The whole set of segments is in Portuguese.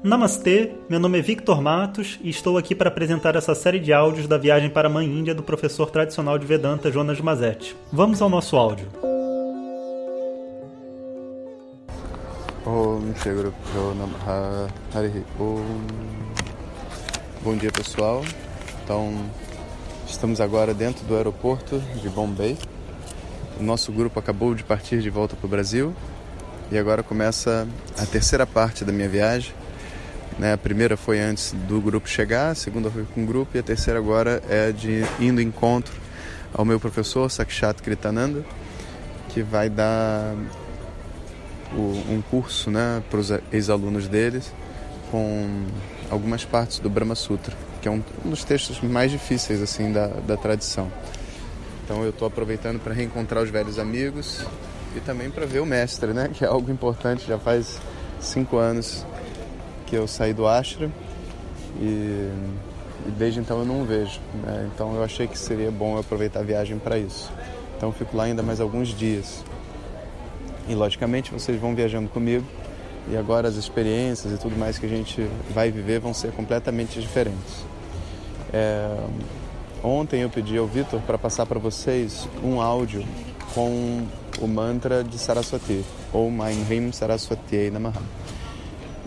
Namastê, meu nome é Victor Matos e estou aqui para apresentar essa série de áudios da viagem para a Mãe Índia do professor tradicional de Vedanta Jonas Mazetti. Vamos ao nosso áudio. Bom dia pessoal. Então, estamos agora dentro do aeroporto de Bombay. O nosso grupo acabou de partir de volta para o Brasil e agora começa a terceira parte da minha viagem né? A primeira foi antes do grupo chegar, a segunda foi com o grupo e a terceira agora é de indo encontro ao meu professor Sakshat Kritananda, que vai dar o, um curso né, para os ex-alunos deles com algumas partes do Brahma Sutra, que é um, um dos textos mais difíceis assim da, da tradição. Então eu estou aproveitando para reencontrar os velhos amigos e também para ver o mestre, né, que é algo importante. Já faz cinco anos que eu saí do Astra e, e desde então eu não vejo. Né? Então eu achei que seria bom eu aproveitar a viagem para isso. Então eu fico lá ainda mais alguns dias. E logicamente vocês vão viajando comigo e agora as experiências e tudo mais que a gente vai viver vão ser completamente diferentes. É, ontem eu pedi ao Vitor para passar para vocês um áudio com o mantra de Saraswati, ou Maim Rim Saraswati Namaha.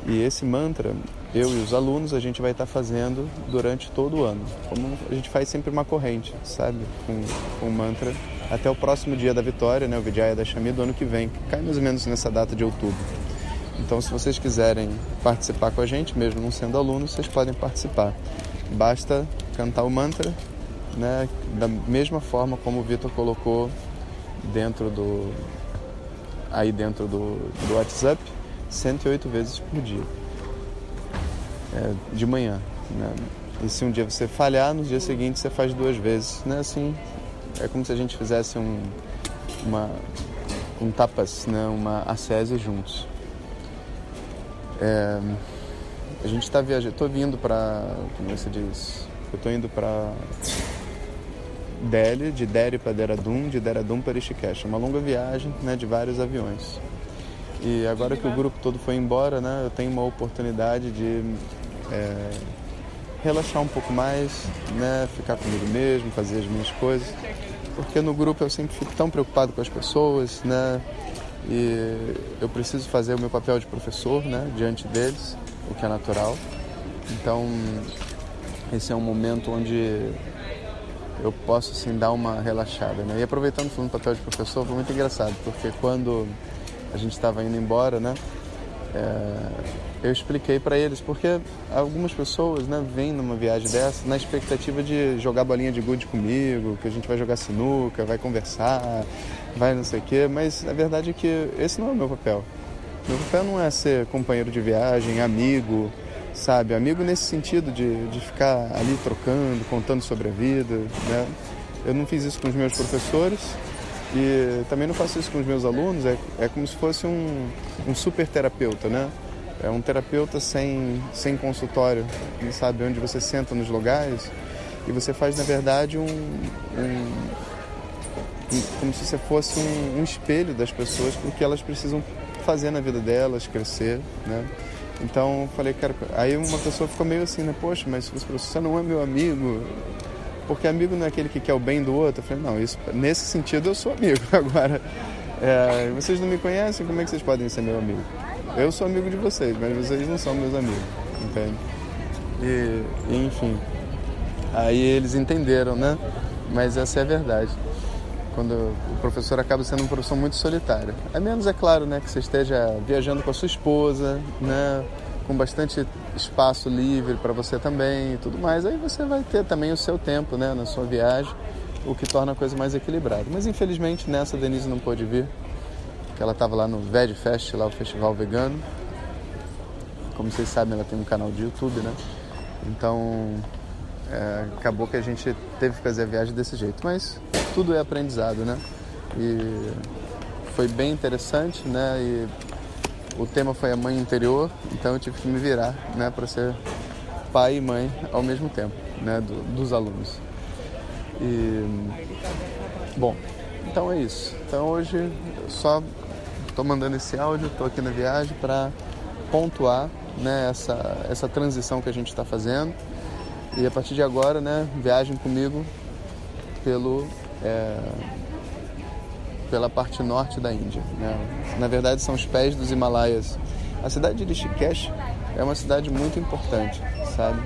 E esse mantra, eu e os alunos, a gente vai estar fazendo durante todo o ano. Como a gente faz sempre uma corrente, sabe? Com, o mantra até o próximo dia da vitória, né? O Vijaya Dashami do ano que vem, que cai mais ou menos nessa data de outubro. Então, se vocês quiserem participar com a gente, mesmo não sendo alunos, vocês podem participar. Basta cantar o mantra, né? Da mesma forma como o Vitor colocou dentro do aí dentro do, do WhatsApp 108 vezes por dia, é, de manhã. Né? E se um dia você falhar, no dia seguinte você faz duas vezes. Né? Assim, é como se a gente fizesse um, uma, um tapas, né? uma ascese juntos. É, a gente está viajando, estou vindo para, como você diz, eu estou indo para Delhi, de Delhi para Dehradun, de Dehradun para Rishikesh. É uma longa viagem né, de vários aviões. E agora que o grupo todo foi embora, né, eu tenho uma oportunidade de é, relaxar um pouco mais, né, ficar comigo mesmo, fazer as minhas coisas. Porque no grupo eu sempre fico tão preocupado com as pessoas, né, e eu preciso fazer o meu papel de professor, né, diante deles, o que é natural. Então, esse é um momento onde eu posso assim dar uma relaxada, né? E aproveitando do papel de professor, foi muito engraçado, porque quando a gente estava indo embora, né? É, eu expliquei para eles, porque algumas pessoas né, vêm numa viagem dessa na expectativa de jogar bolinha de gude comigo, que a gente vai jogar sinuca, vai conversar, vai não sei o quê, mas a verdade é que esse não é o meu papel. Meu papel não é ser companheiro de viagem, amigo, sabe? Amigo nesse sentido de, de ficar ali trocando, contando sobre a vida, né? Eu não fiz isso com os meus professores, e também não faço isso com os meus alunos, é, é como se fosse um, um super terapeuta, né? É um terapeuta sem, sem consultório, sabe? Onde você senta nos lugares e você faz, na verdade, um, um, como se você fosse um, um espelho das pessoas porque elas precisam fazer na vida delas, crescer, né? Então, falei, cara, aí uma pessoa ficou meio assim, né? Poxa, mas você não é meu amigo, porque amigo não é aquele que quer o bem do outro. Eu falei, não, isso, nesse sentido eu sou amigo. Agora, é, vocês não me conhecem, como é que vocês podem ser meu amigo? Eu sou amigo de vocês, mas vocês não são meus amigos, entende? E, enfim, aí eles entenderam, né? Mas essa é a verdade. Quando o professor acaba sendo um professor muito solitário. A menos, é claro, né, que você esteja viajando com a sua esposa, né? Com bastante espaço livre para você também e tudo mais, aí você vai ter também o seu tempo né, na sua viagem, o que torna a coisa mais equilibrada. Mas infelizmente nessa a Denise não pôde vir, porque ela estava lá no Veg Fest, lá o festival vegano. Como vocês sabem, ela tem um canal de YouTube, né? Então é, acabou que a gente teve que fazer a viagem desse jeito. Mas tudo é aprendizado, né? E foi bem interessante, né? E o tema foi a mãe interior, então eu tive que me virar, né, para ser pai e mãe ao mesmo tempo, né, do, dos alunos. E bom, então é isso. Então hoje eu só estou mandando esse áudio, estou aqui na viagem para pontuar né, essa, essa transição que a gente está fazendo. E a partir de agora, né, viagem comigo pelo, é, pela parte norte da Índia. Né? Na verdade, são os pés dos Himalaias. A cidade de Rishikesh é uma cidade muito importante, sabe?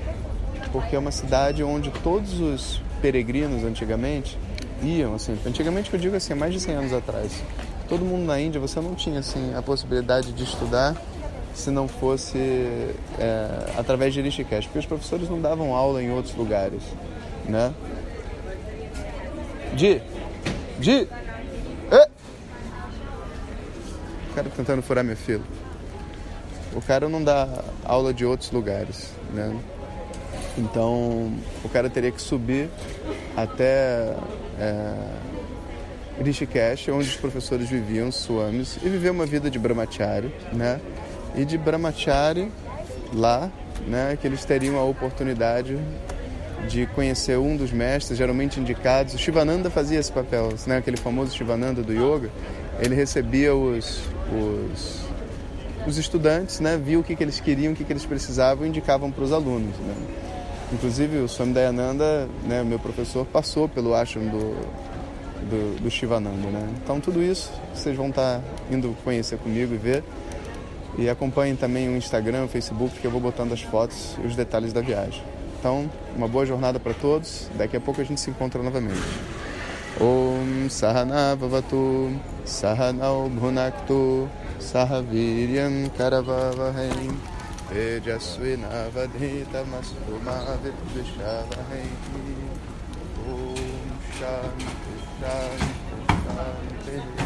Porque é uma cidade onde todos os peregrinos antigamente iam, assim, antigamente eu digo assim, mais de 100 anos atrás. Todo mundo na Índia, você não tinha assim a possibilidade de estudar se não fosse é, através de Rishikesh, porque os professores não davam aula em outros lugares, né? Di, Di, e! O cara tentando furar minha fila. O cara não dá aula de outros lugares, né? Então, o cara teria que subir até é, Rishikesh, onde os professores viviam, swamis, e viver uma vida de brahmachari, né? e de Brahmachari lá, né, que eles teriam a oportunidade de conhecer um dos mestres, geralmente indicados. O Shivananda fazia esse papel, né, aquele famoso Shivananda do yoga. Ele recebia os, os, os estudantes, né, via o que, que eles queriam, o que, que eles precisavam e indicavam para os alunos. Né. Inclusive o Swami Dayananda, né, meu professor, passou pelo ashram do, do, do Shivananda. Né. Então tudo isso vocês vão estar indo conhecer comigo e ver. E acompanhem também o Instagram, o Facebook, que eu vou botando as fotos e os detalhes da viagem. Então, uma boa jornada para todos. Daqui a pouco a gente se encontra novamente. ॐ सहना भवतु सहनौ भुनक्तु, सह वीर्यं करववहै। तेजस्विनवधीतमस्तु मा विद्विषावहै। ॐ शान्ति शान्ति, शान्तिः।